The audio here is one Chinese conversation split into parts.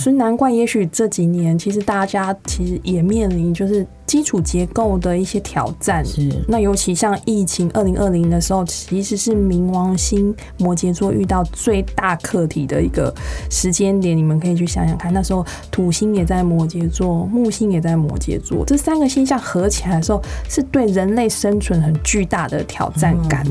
所以难怪，也许这几年其实大家其实也面临就是基础结构的一些挑战。是，那尤其像疫情二零二零的时候，其实是冥王星摩羯座遇到最大课题的一个时间点。你们可以去想想看，那时候土星也在摩羯座，木星也在摩羯座，这三个星象合起来的时候，是对人类生存很巨大的挑战感。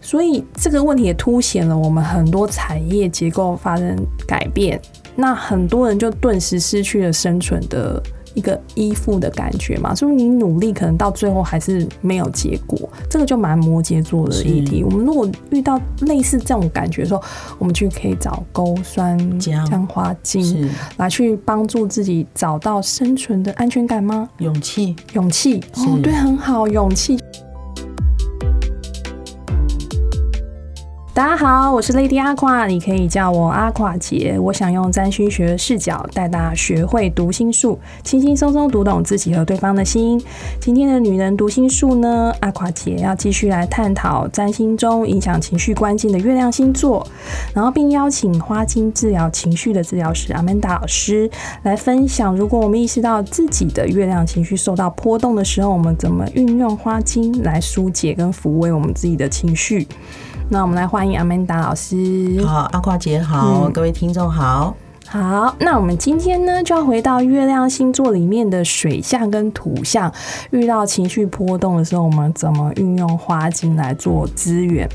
所以这个问题也凸显了我们很多产业结构发生改变。那很多人就顿时失去了生存的一个依附的感觉嘛，所以你努力可能到最后还是没有结果，这个就蛮摩羯座的议题。我们如果遇到类似这种感觉的时候，我们去可以找勾酸姜花精来去帮助自己找到生存的安全感吗？勇气，勇气，哦，对，很好，勇气。大家好，我是 Lady 阿夸，你可以叫我阿垮姐。我想用占星学视角带大家学会读心术，轻轻松松读懂自己和对方的心。今天的女人读心术呢，阿垮姐要继续来探讨占星中影响情绪关键的月亮星座，然后并邀请花精治疗情绪的治疗师阿曼达老师来分享，如果我们意识到自己的月亮情绪受到波动的时候，我们怎么运用花精来疏解跟抚慰我们自己的情绪。那我们来欢迎阿曼达老师。好，阿夸姐好，各位听众好。好，那我们今天呢就要回到月亮星座里面的水象跟土象，遇到情绪波动的时候，我们怎么运用花精来做资源？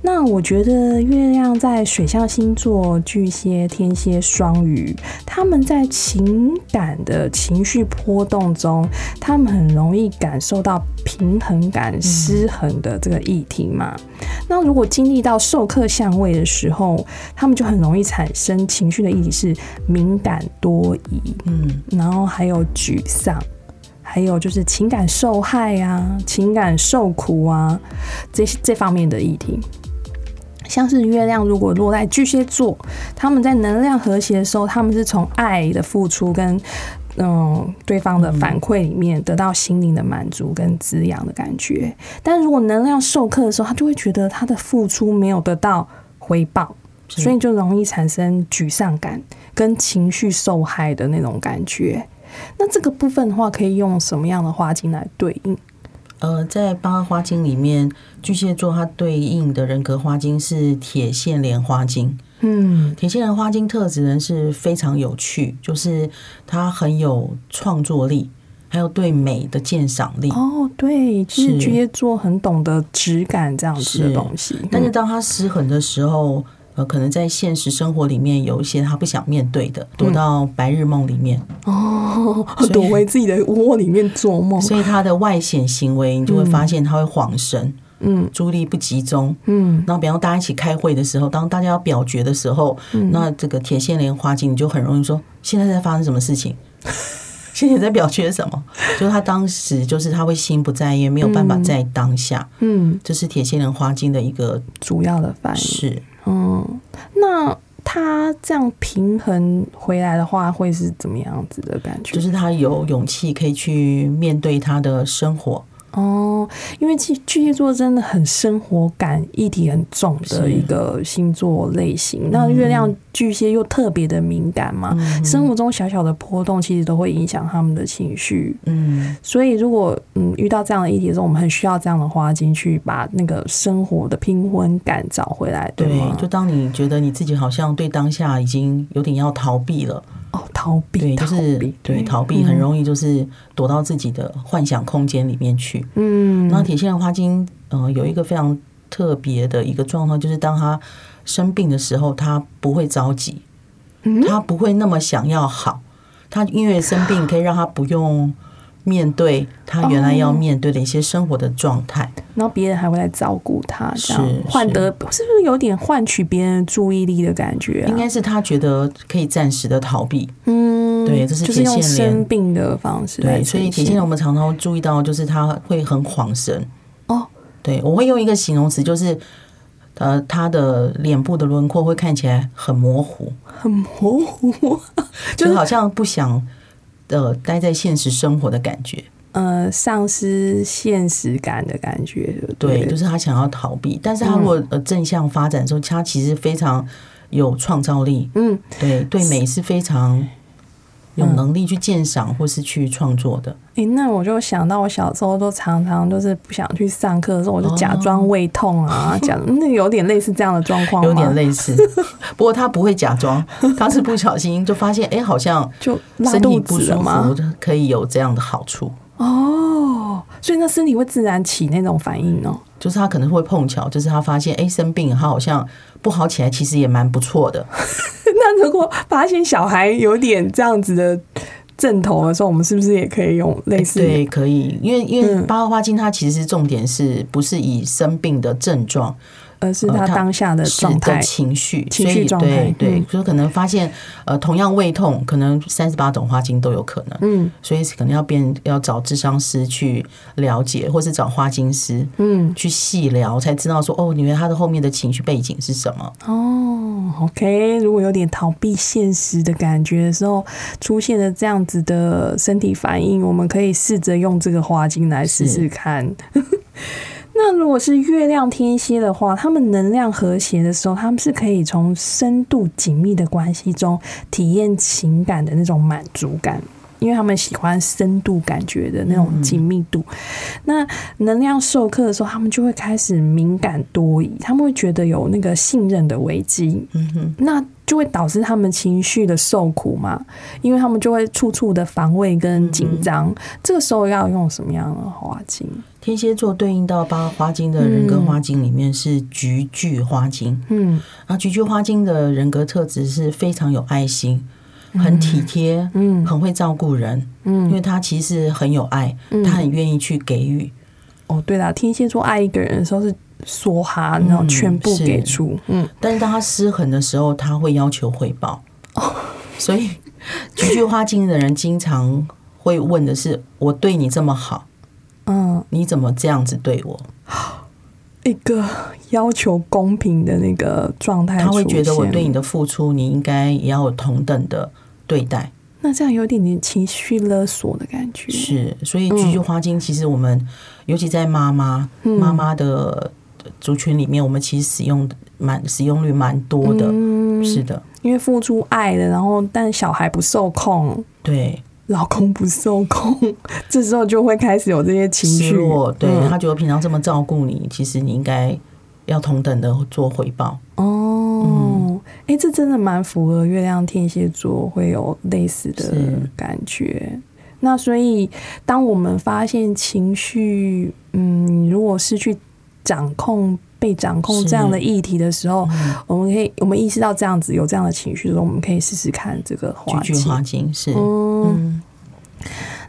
那我觉得月亮在水象星座巨蟹、天蝎、双鱼，他们在情感的情绪波动中，他们很容易感受到平衡感失衡的这个议题嘛。那如果经历到授课相位的时候，他们就很容易产生情绪的议题是是。敏感多疑，嗯，然后还有沮丧，还有就是情感受害啊，情感受苦啊，这这方面的议题，像是月亮如果落在巨蟹座，他们在能量和谐的时候，他们是从爱的付出跟嗯对方的反馈里面得到心灵的满足跟滋养的感觉，但如果能量授课的时候，他就会觉得他的付出没有得到回报。所以就容易产生沮丧感跟情绪受害的那种感觉。那这个部分的话，可以用什么样的花精来对应？呃，在八花精里面，巨蟹座它对应的人格花精是铁线莲花精。嗯，铁线莲花精特质呢是非常有趣，就是它很有创作力，还有对美的鉴赏力。哦，对，其实巨蟹座很懂得质感这样子的东西，但是当它失衡的时候。呃，可能在现实生活里面有一些他不想面对的，躲到白日梦里面哦，躲回自己的窝里面做梦。所以他的外显行为，你就会发现他会晃神，嗯，注意力不集中，嗯。然后，比方大家一起开会的时候，当大家要表决的时候，那这个铁线莲花精，你就很容易说现在在发生什么事情，现在在表决什么？就是他当时就是他会心不在焉，没有办法在当下，嗯，这是铁线莲花精的一个主要的反应是。嗯，那他这样平衡回来的话，会是怎么样子的感觉？就是他有勇气可以去面对他的生活。哦，因为巨巨蟹座真的很生活感，议题很重的一个星座类型。那月亮巨蟹又特别的敏感嘛，生活中小小的波动其实都会影响他们的情绪。嗯，所以如果嗯遇到这样的议题的时候，我们很需要这样的花精去把那个生活的平衡感找回来，对吗？就当你觉得你自己好像对当下已经有点要逃避了。哦，逃避，对，就是对逃避，很容易就是躲到自己的幻想空间里面去。嗯，那铁线花精，呃，有一个非常特别的一个状况，就是当他生病的时候，他不会着急，他不会那么想要好，他因为生病可以让他不用。面对他原来要面对的一些生活的状态，然后别人还会来照顾他，这样换得是不是有点换取别人注意力的感觉？应该是他觉得可以暂时的逃避。嗯，对，这是就是用生病的方式。对，所以铁线莲我们常常注意到，就是他会很恍神。哦，对，我会用一个形容词，就是呃，他的脸部的轮廓会看起来很模糊，很模糊，就好像不想。的待在现实生活的感觉，呃，丧失现实感的感觉，对，就是他想要逃避。但是他如果呃正向发展的时候，他其实非常有创造力，嗯，对对美是非常有能力去鉴赏或是去创作的。诶，那我就想到我小时候都常常就是不想去上课的时候，我就假装胃痛啊，讲那有点类似这样的状况吗，有点类似。不过他不会假装，他是不小心就发现，哎，好像就拉身体肚不舒？服，可以有这样的好处。哦，所以那身体会自然起那种反应哦。就是他可能会碰巧，就是他发现，哎，生病，他好像不好起来，其实也蛮不错的。那如果发现小孩有点这样子的症头的时候，我们是不是也可以用类似？对，可以，因为因为嗯八号花精它其实重点是不是以生病的症状，而是他当下的状态的。情绪，情绪状态对所以可能发现呃，同样胃痛，可能三十八种花精都有可能，嗯所以可能要变要找智商师去了解，或是找花精师嗯，去细聊，才知道说哦，原来他的后面的情绪背景是什么。哦，OK，如果有点逃避现实的感觉的时候，出现了这样子的身体反应，我们可以试着用这个花精来试试看。那如果是月亮天蝎的话，他们能量和谐的时候，他们是可以从深度紧密的关系中体验情感的那种满足感。因为他们喜欢深度感觉的那种紧密度，那能量授课的时候，他们就会开始敏感多疑，他们会觉得有那个信任的危机，嗯哼，那就会导致他们情绪的受苦嘛，因为他们就会处处的防卫跟紧张。这个时候要用什么样的花精？天蝎座对应到八花精的人格花精里面是菊苣花精，嗯。啊，菊苣花精的人格特质是非常有爱心，很体贴，嗯。很会照顾人，嗯。因嗯，为他其实很有爱，嗯。他很愿意去给予。哦，对啦，天蝎座爱一个人的时候是梭哈，那种嗯全部是给出，嗯。但是当他失衡的时候，他会要求回报。哦。所以菊苣花精的人经常会问的是：我对你这么好，嗯，你怎么这样子对我？一个要求公平的那个状态，他会觉得我对你。的付出，你应该也要有同等的对待。那这样有点点情绪勒索的感觉，是，所以菊苣花精其实我们，尤其在妈妈嗯妈妈的族群里面，我们其实使用的蛮使用率蛮多的。嗯是的，因为付出爱的，然后但小孩不受控，对，老公不受控，这时候就会开始有这些情绪对、嗯他觉得平常这么照顾你，其实你应该要同等的做回报。哦，哎、这真的蛮符合月亮天蝎座会有类似的感觉。那所以，当我们发现情绪，嗯，如果失去掌控、被掌控这样的议题的时候，我们可以，我们意识到这样子有这样的情绪的时候，我们可以试试看这个花菊精苣花精是，嗯，嗯，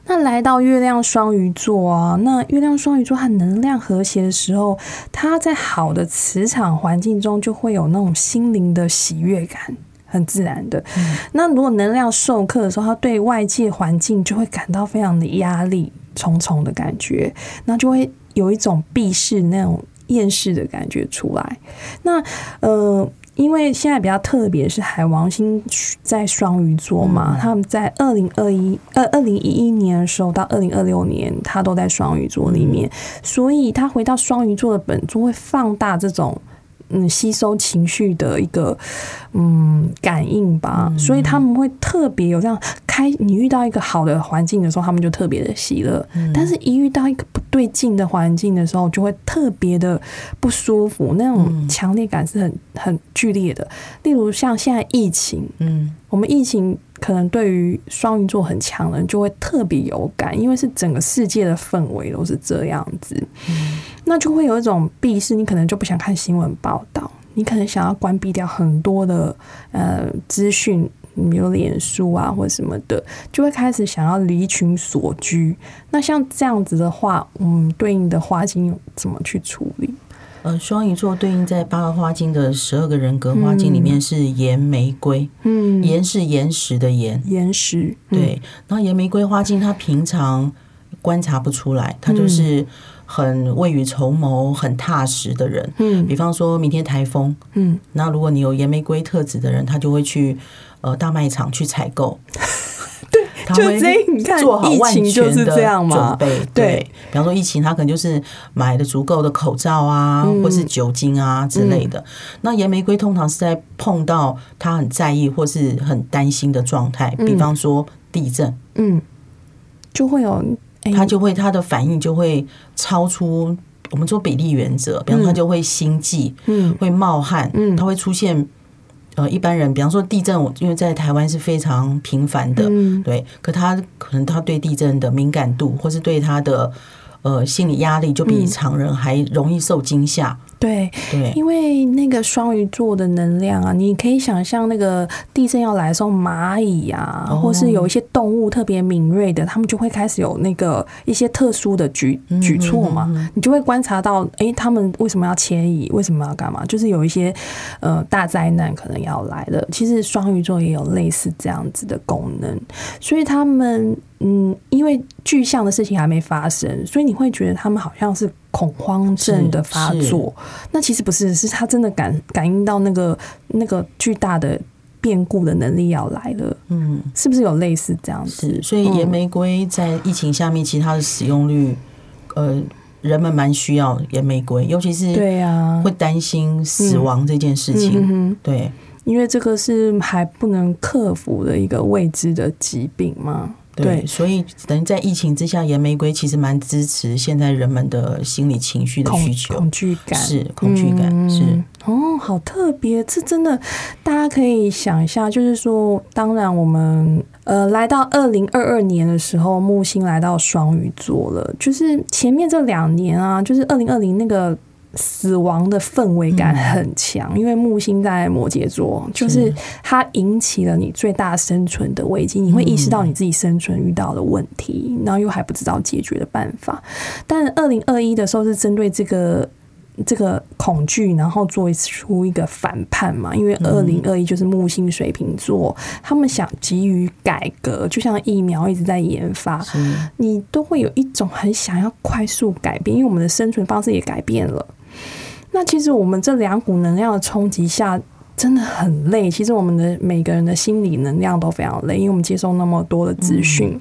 那来到月亮双鱼座啊，那月亮双鱼座和能量和谐的时候，它在好的磁场环境中就会有那种心灵的喜悦感。很自然的，那如果能量授课的时候，他对外界环境就会感到非常的压力重重的感觉，那就会有一种避世那种厌世的感觉出来。那呃，因为现在比较特别是海王星在双鱼座嘛，他们在二零二一二二零一一年的时候到二零二六年，他都在双鱼座里面，所以他回到双鱼座的本座会放大这种。嗯，吸收情绪的一个嗯感应吧，所以他们会特别有这样开。你遇到一个好的环境的时候，他们就特别的喜乐；但是一遇到一个不对劲的环境的时候，就会特别的不舒服，那种强烈感是很很剧烈的。例如像现在疫情，嗯，我们疫情可能对于双鱼座很强的人就会特别有感，因为是整个世界的氛围都是这样子，那就会有一种避世，你可能就不想看新闻报道，你可能想要关闭掉很多的呃资讯。比如脸书啊，或者什么的，就会开始想要离群所居。那像这样子的话，嗯，对应的花精怎么去处理？呃，双鱼座对应在八个花精的十二个人格花精里面是岩玫瑰，嗯，岩是岩石的岩，岩石，嗯，对，然后岩玫瑰花精它平常观察不出来，它就是很未雨绸缪、很踏实的人。嗯。比方说明天台风，嗯，那如果你有岩玫瑰特质的人，他就会去呃大卖场去采购。他就会做好疫万全的准备。对。对，比方说疫情，他可能就是买了足够的口罩啊，嗯。或是酒精啊之类的。那岩玫瑰通常是在碰到他很在意或是很担心的状态，比方说地震，嗯，就会有哎他就会他的反应就会超出我们说比例原则，比方他就会心悸，嗯。会冒汗，嗯。他会出现呃一般人，比方说地震，我因为在台湾是非常频繁的，嗯。对，可他可能他对地震的敏感度，或是对他的呃心理压力，就比常人还容易受惊吓，对，对，因为那个双鱼座的能量啊，你可以想象那个地震要来的时候，蚂蚁啊，哦或是有一些动物特别敏锐的，他们就会开始有那个一些特殊的举嗯举措嘛，你就会观察到，诶，他们为什么要迁移，为什么要干嘛？就是有一些呃大灾难可能要来了。其实双鱼座也有类似这样子的功能，所以他们嗯，因为具象的事情还没发生，所以你会觉得他们好像是恐慌症的发作。那其实不是，是他真的感感应到那个那个巨大的变故的能力要来了，嗯，是不是有类似这样子，？所以野玫瑰在疫情下面，其实它的使用率，呃，人们蛮需要野玫瑰，尤其是对呀、会担心死亡这件事情，嗯哼，对。因为这个是还不能克服的一个未知的疾病嘛。对，所以等于在疫情之下，岩玫瑰其实蛮支持现在人们的心理情绪的需求，恐惧感是恐惧感，嗯。是。哦，好特别，这真的大家可以想一下，就是说，当然我们呃来到二零二二年的时候，木星来到双鱼座了，就是前面这两年啊，就是二零二零那个。死亡的氛围感很强，因为木星在摩羯座，就是它引起了你最大生存的危机，你会意识到你自己生存遇到的问题，然后又还不知道解决的办法。但二零二一的时候是针对这个这个恐惧，然后做出一个反叛嘛。因为二零二一就是木星水瓶座，他们想急于改革，就像疫苗一直在研发，你都会有一种很想要快速改变，因为我们的生存方式也改变了。那其实我们这两股能量的冲击下。真的很累，其实我们的每个人的心理能量都非常累，因为我们接受那么多的资讯。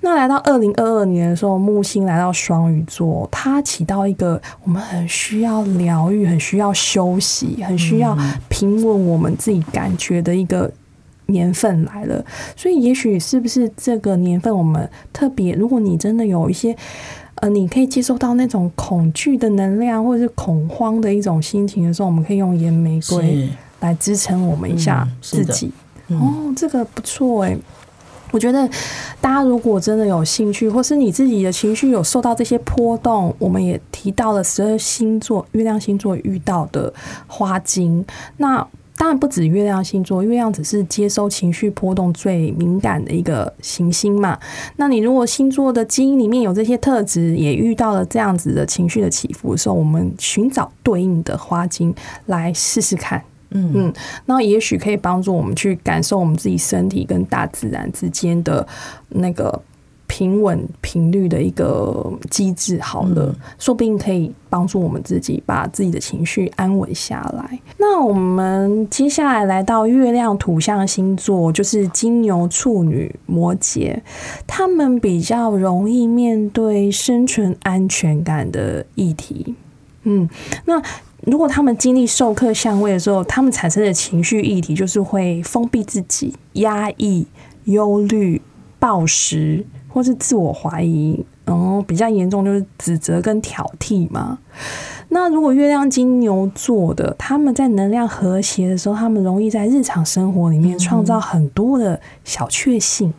那来到二零二二年的时候，木星来到双鱼座，它起到一个我们很需要疗愈、很需要休息、很需要平稳我们自己感觉的一个年份来了。所以，也许是不是这个年份我们特别，如果你真的有一些。呃，你可以接受到那种恐惧的能量，或者是恐慌的一种心情的时候，我们可以用岩玫瑰来支撑我们一下自己。哦，这个不错哎。我觉得大家如果真的有兴趣，或是你自己的情绪有受到这些波动，我们也提到了十二星座月亮星座遇到的花精。那当然不止月亮星座，月亮只是接收情绪波动最敏感的一个行星嘛。那你如果星座的基因里面有这些特质，也遇到了这样子的情绪的起伏的时候，我们寻找对应的花精来试试看。嗯嗯，那也许可以帮助我们去感受我们自己身体跟大自然之间的那个平稳频率的一个机制。好了，说不定可以帮助我们自己把自己的情绪安稳下来。那我们接下来来到月亮土象星座，就是金牛、处女、摩羯，他们比较容易面对生存安全感的议题。嗯，那。如果他们经历授课相位的时候，他们产生的情绪议题就是会封闭自己、压抑、忧虑、暴食，或是自我怀疑。然后比较严重就是指责跟挑剔嘛。那如果月亮金牛座的，他们在能量和谐的时候，他们容易在日常生活里面创造很多的小确幸。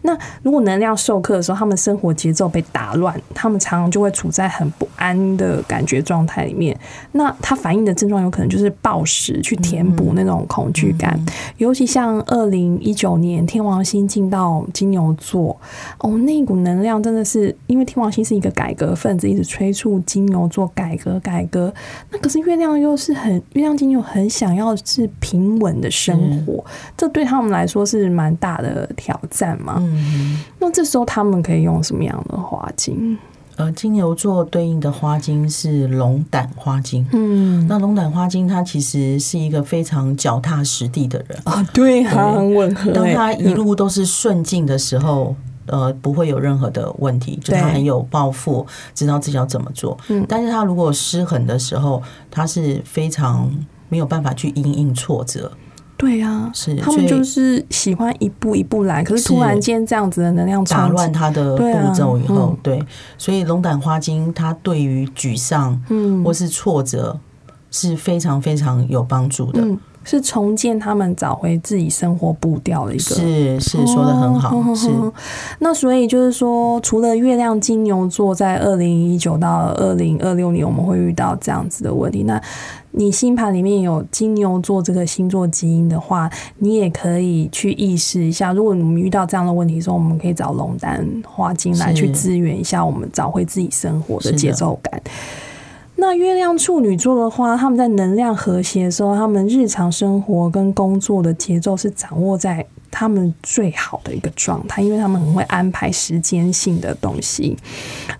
那如果能量授课的时候，他们生活节奏被打乱，他们常常就会处在很不安的感觉状态里面。那它反映的症状有可能就是暴食，去填补那种恐惧感。尤其像二零一九年天王星进到金牛座，哦，那股能量真的是因为天王星是一个改革分子，一直催促金牛座改革改。革，那可是月亮又是很月亮金牛很想要是平稳的生活，这对他们来说是蛮大的挑战嘛。嗯，那这时候他们可以用什么样的花精？呃，金牛座对应的花精是龙胆花精。嗯，那龙胆花精它其实是一个非常脚踏实地的人啊，对，他很吻合。当他一路都是顺境的时候，呃，不会有任何的问题，就他很有抱负，知道自己要怎么做。嗯，但是他如果失衡的时候，他是非常没有办法去应应挫折。对啊，是他们就是喜欢一步一步来，可是突然间这样子的能量打乱他的步骤以后，对，所以龙胆花精它对于沮丧，嗯，或是挫折是非常非常有帮助的。是重建他们找回自己生活步调的一个，是是说的很好。是 那所以就是说，除了月亮金牛座在二零一九到二零二六年我们会遇到这样子的问题，那你星盘里面有金牛座这个星座基因的话，你也可以去意识一下，如果你们遇到这样的问题的时候，我们可以找龙丹花精来去支援一下，我们找回自己生活的节奏感。那月亮处女座的话，他们在能量和谐的时候，他们日常生活跟工作的节奏是掌握在他们最好的一个状态，因为他们很会安排时间性的东西。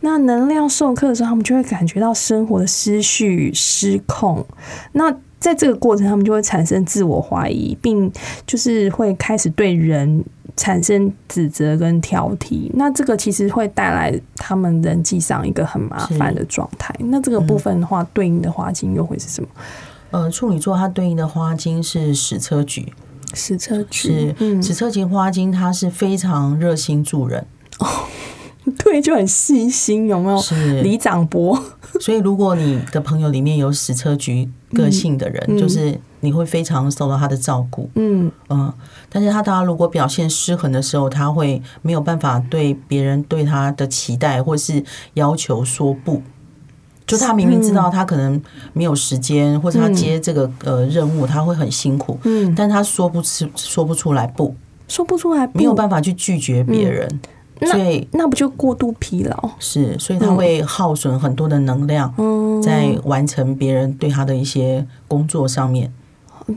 那能量授课的时候，他们就会感觉到生活的思绪失控。那在这个过程，他们就会产生自我怀疑，并就是会开始对人。产生指责跟挑剔，那这个其实会带来他们人际上一个很麻烦的状态。那这个部分的话，对应的花精又会是什么？呃，处女座它对应的花精是矢车菊，矢车菊是矢车菊花精，它是非常热心助人哦，对，就很细心，有没有？是李长博。所以，如果你的朋友里面有矢车菊个性的人，就是你会非常受到他的照顾。嗯嗯。但是他他如果表现失衡的时候，他会没有办法对别人对他的期待或是要求说不。就他明明知道他可能没有时间，或者他接这个呃任务他会很辛苦，嗯，但他说不出说不出来不，说不出来，没有办法去拒绝别人，所以那不就过度疲劳？是，所以他会耗损很多的能量，在完成别人对他的一些工作上面。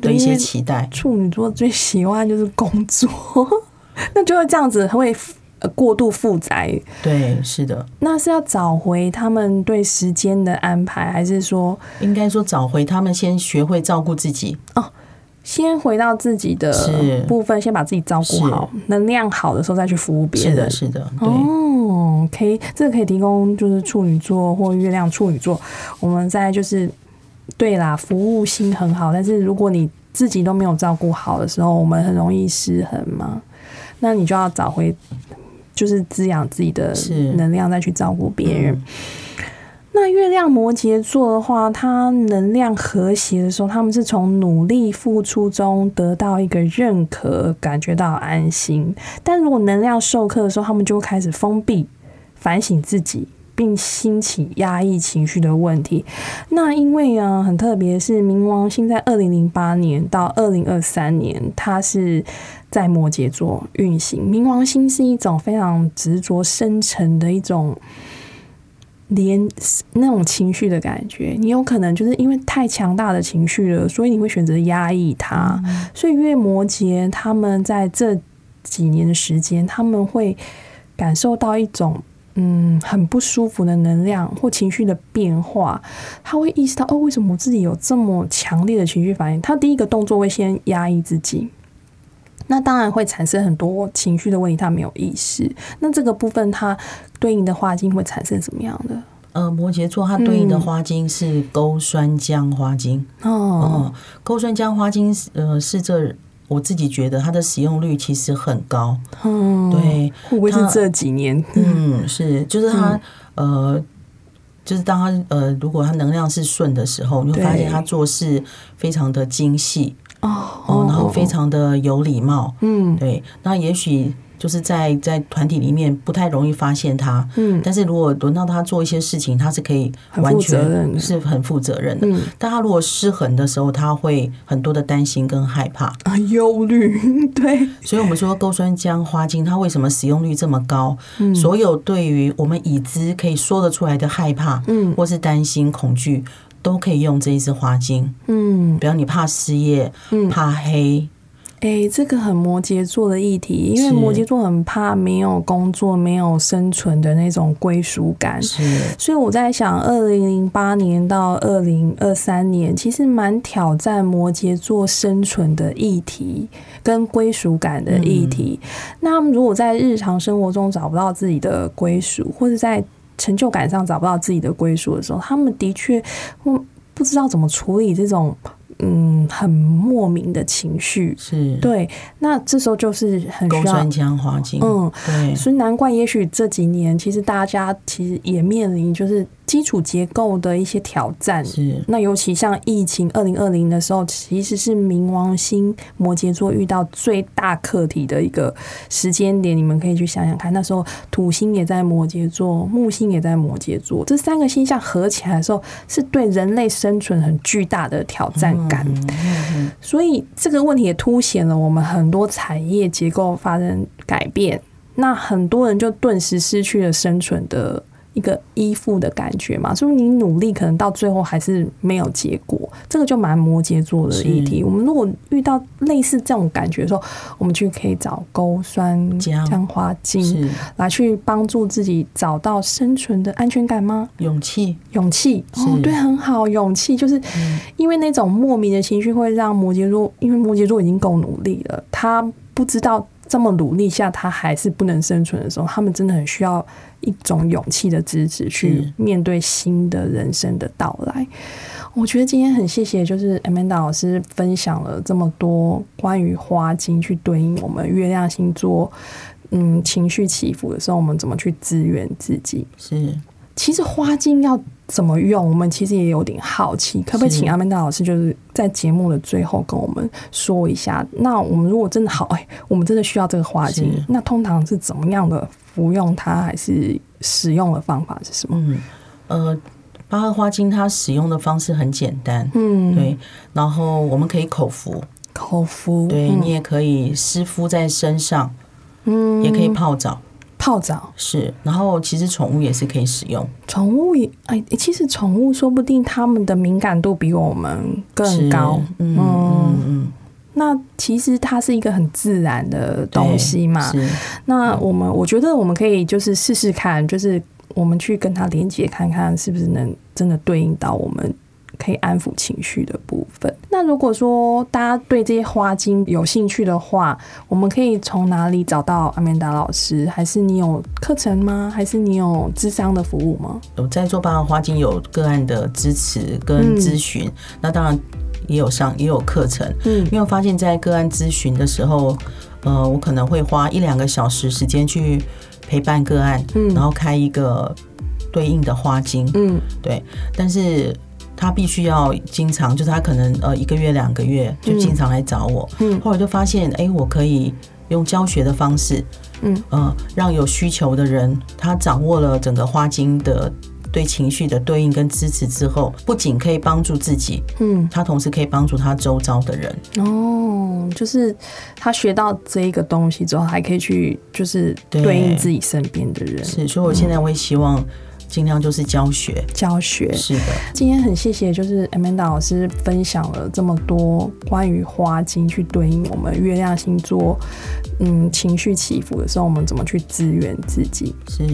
的一些期待，处女座最喜欢就是工作，那就会这样子会过度负载。对，是的。那是要找回他们对时间的安排，还是说应该说找回他们先学会照顾自己？哦，先回到自己的部分，先把自己照顾好，能量好的时候再去服务别人。是的，是的。哦可以这个可以提供就是处女座或月亮处女座，我们在就是。对啦，服务心很好，但是如果你自己都没有照顾好的时候，我们很容易失衡嘛。那你就要找回，就是滋养自己的能量，再去照顾别人。那月亮摩羯座的话，它能量和谐的时候，他们是从努力付出中得到一个认可，感觉到安心。但如果能量授课的时候，他们就会开始封闭，反省自己。并兴起压抑情绪的问题。那因为啊，很特别是冥王星在二零零八年到二零二三年，它是在摩羯座运行。冥王星是一种非常执着、深沉的一种连那种情绪的感觉。你有可能就是因为太强大的情绪了，所以你会选择压抑它。所以，月摩羯他们在这几年的时间，他们会感受到一种。嗯，很不舒服的能量或情绪的变化，他会意识到哦，为什么我自己有这么强烈的情绪反应？他第一个动作会先压抑自己，那当然会产生很多情绪的问题，他没有意识。那这个部分，它对应的花精会产生什么样的？呃，摩羯座它对应的花精是勾酸浆花精哦，勾酸浆花精呃是这。我自己觉得它的使用率其实很高，嗯，对，会不会是这几年？嗯，是，就是它，呃，就是当它，呃，如果它能量是顺的时候，你会发现他做事非常的精细。哦，然后非常的有礼貌，嗯，对，那也许。就是在在团体里面不太容易发现他，嗯，但是如果轮到他做一些事情，他是可以完全是很负责任的。但他如果失衡的时候，他会很多的担心跟害怕啊，忧虑。对，所以我们说钩酸浆花精它为什么使用率这么高？嗯，所有对于我们已知可以说得出来的害怕，嗯，或是担心恐惧，都可以用这一支花精。嗯，比方你怕失业，嗯，怕黑。哎，这个很摩羯座的议题，因为摩羯座很怕没有工作、没有生存的那种归属感。是所以我在想，二零零八年到二零二三年，其实蛮挑战摩羯座生存的议题跟归属感的议题。那他们如果在日常生活中找不到自己的归属，或者在成就感上找不到自己的归属的时候，他们的确不不知道怎么处理这种嗯很莫名的情绪。是，对，那这时候就是很需要勾酸浆花精，嗯，对，所以难怪，也许这几年其实大家其实也面临就是基础结构的一些挑战。是那尤其像疫情二零二零的时候，其实是冥王星摩羯座遇到最大课题的一个时间点。你们可以去想想看，那时候土星也在摩羯座，木星也在摩羯座，这三个星象合起来的时候，是对人类生存很巨大的挑战感。所以这个问题也凸显了我们很多产业结构发生改变，那很多人就顿时失去了生存的一个依附的感觉嘛。所以你努力可能到最后还是没有结果，这个就蛮摩羯座的议题。我们如果遇到类似这种感觉的时候，我们就可以找勾酸姜。姜花精来去帮助自己找到生存的安全感吗？勇气，勇气。哦，对，很好，勇气。就是因为那种莫名的情绪会让摩羯座，因为摩羯座已经够努力了，他不知道这么努力下他还是不能生存的时候，他们真的很需要一种勇气的支持去面对新的人生的到来。我觉得今天很谢谢，就是 Amanda 老师分享了这么多关于花精去对应我们月亮星座，嗯，情绪起伏的时候，我们怎么去支援自己。是其实花精要怎么用，我们其实也有点好奇，可不可以请阿曼达老师就是在节目的最后跟我们说一下？那我们如果真的好，哎、我们真的需要这个花精，那通常是怎么样的服用它，还是使用的方法是什么？嗯。呃，八合花精它使用的方式很简单，嗯，对，然后我们可以口服，口服，对嗯。你也可以湿敷在身上，嗯。也可以泡澡，泡澡。是，然后其实宠物也是可以使用，宠物也哎，其实宠物说不定它们的敏感度比我们更是高。嗯嗯嗯，那其实它是一个很自然的东西嘛。是那我们我觉得我们可以就是试试看，就是我们去跟它连接看看，是不是能真的对应到我们可以安抚情绪的部分。那如果说大家对这些花精有兴趣的话，我们可以从哪里找到阿曼达老师？还是你有课程吗？还是你有智商的服务吗？有在做八荷花精有个案的支持跟咨询，那当然也有上也有课程，嗯因为我发现，在个案咨询的时候，呃，我可能会花一两个小时时间去陪伴个案，嗯然后开一个对应的花精，嗯对，但是他必须要经常，就是他可能呃一个月两个月就经常来找我，嗯。后来就发现，哎、我可以用教学的方式，嗯，呃，让有需求的人他掌握了整个花精的。对情绪的对应跟支持之后，不仅可以帮助自己，嗯，他同时可以帮助他周遭的人。哦，就是他学到这一个东西之后，还可以去就是对。对应自己身边的人。是，所以我现在会希望尽量就是教学。教学。是的，今天很谢谢，就是 Amanda 老师分享了这么多关于花精去对应我们月亮星座，嗯，情绪起伏的时候，我们怎么去支援自己。是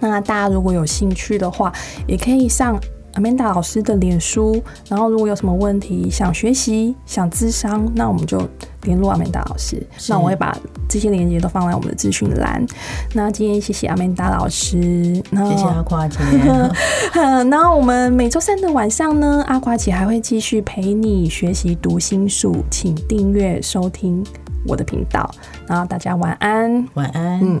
那大家如果有兴趣的话，也可以上 Amanda 老师的脸书，然后如果有什么问题想学习、想咨商，那我们就联络 Amanda 老师。那我会把这些链接都放在我们的资讯栏。那今天谢谢 Amanda 老师，然后谢谢阿夸姐。然后我们每周三的晚上呢，阿瓜姐还会继续陪你学习读心术，请订阅收听我的频道。然后大家晚安。晚安。嗯